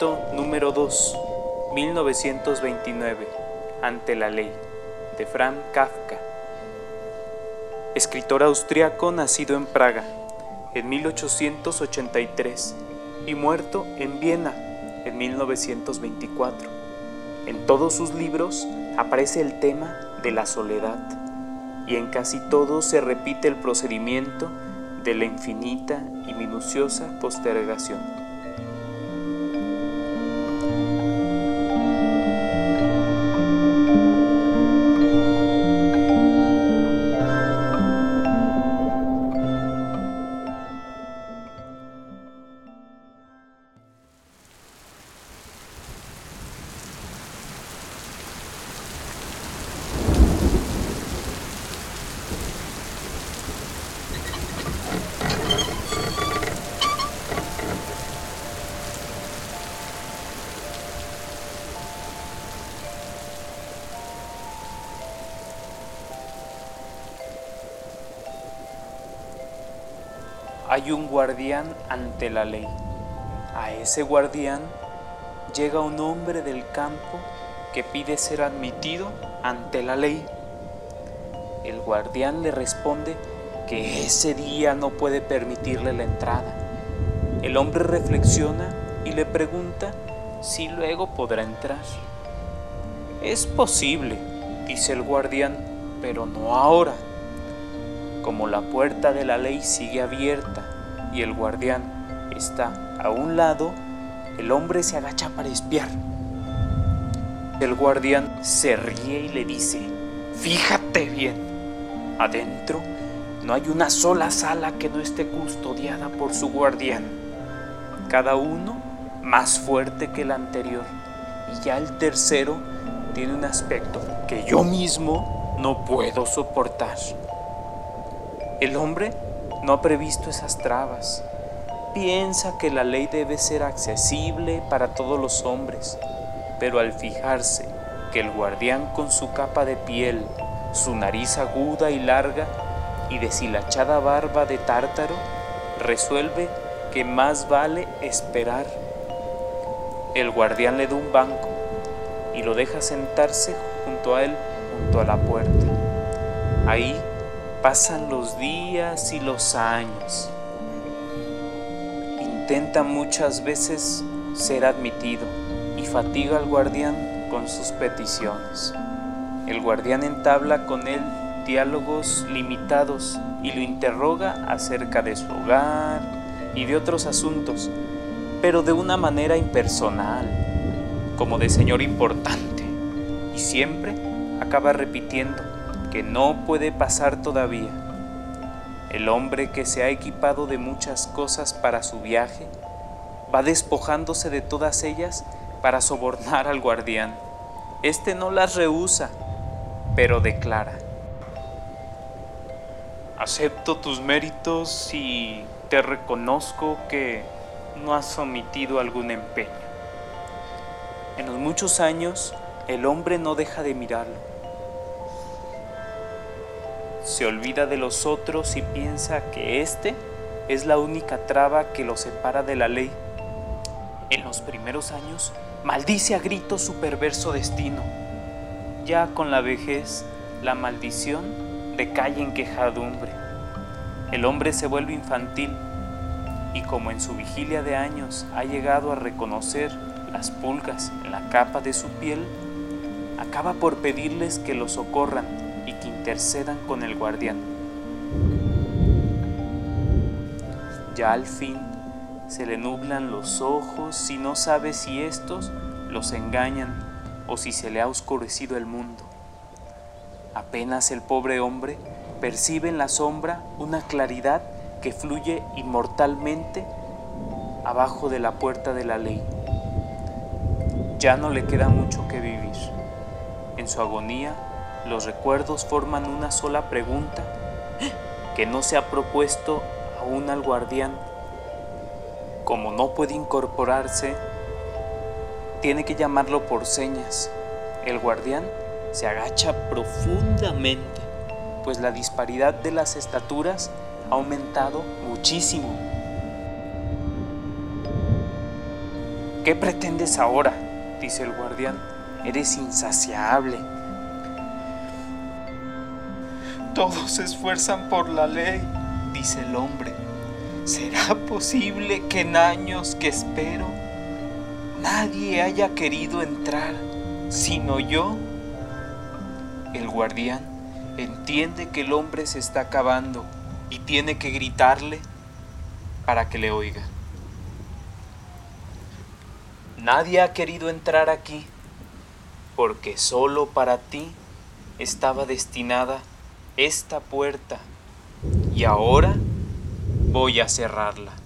Número 2, 1929, Ante la ley, de Franz Kafka. Escritor austriaco nacido en Praga en 1883 y muerto en Viena en 1924. En todos sus libros aparece el tema de la soledad y en casi todos se repite el procedimiento de la infinita y minuciosa postergación. Hay un guardián ante la ley. A ese guardián llega un hombre del campo que pide ser admitido ante la ley. El guardián le responde que ese día no puede permitirle la entrada. El hombre reflexiona y le pregunta si luego podrá entrar. Es posible, dice el guardián, pero no ahora. Como la puerta de la ley sigue abierta y el guardián está a un lado, el hombre se agacha para espiar. El guardián se ríe y le dice, fíjate bien, adentro no hay una sola sala que no esté custodiada por su guardián, cada uno más fuerte que el anterior, y ya el tercero tiene un aspecto que yo mismo no puedo soportar. El hombre no ha previsto esas trabas. Piensa que la ley debe ser accesible para todos los hombres, pero al fijarse que el guardián con su capa de piel, su nariz aguda y larga y deshilachada barba de tártaro, resuelve que más vale esperar. El guardián le da un banco y lo deja sentarse junto a él, junto a la puerta. Ahí Pasan los días y los años. Intenta muchas veces ser admitido y fatiga al guardián con sus peticiones. El guardián entabla con él diálogos limitados y lo interroga acerca de su hogar y de otros asuntos, pero de una manera impersonal, como de señor importante, y siempre acaba repitiendo que no puede pasar todavía. El hombre que se ha equipado de muchas cosas para su viaje va despojándose de todas ellas para sobornar al guardián. Este no las rehúsa, pero declara. Acepto tus méritos y te reconozco que no has omitido algún empeño. En los muchos años, el hombre no deja de mirarlo se olvida de los otros y piensa que éste es la única traba que lo separa de la ley. En los primeros años maldice a gritos su perverso destino. Ya con la vejez, la maldición decae en quejadumbre. El hombre se vuelve infantil y como en su vigilia de años ha llegado a reconocer las pulgas en la capa de su piel, acaba por pedirles que lo socorran intercedan con el guardián. Ya al fin se le nublan los ojos y no sabe si estos los engañan o si se le ha oscurecido el mundo. Apenas el pobre hombre percibe en la sombra una claridad que fluye inmortalmente abajo de la puerta de la ley. Ya no le queda mucho que vivir. En su agonía los recuerdos forman una sola pregunta que no se ha propuesto aún al guardián. Como no puede incorporarse, tiene que llamarlo por señas. El guardián se agacha profundamente, pues la disparidad de las estaturas ha aumentado muchísimo. ¿Qué pretendes ahora? dice el guardián. Eres insaciable. Todos se esfuerzan por la ley, dice el hombre. ¿Será posible que en años que espero nadie haya querido entrar sino yo? El guardián entiende que el hombre se está acabando y tiene que gritarle para que le oiga. Nadie ha querido entrar aquí porque solo para ti estaba destinada esta puerta y ahora voy a cerrarla.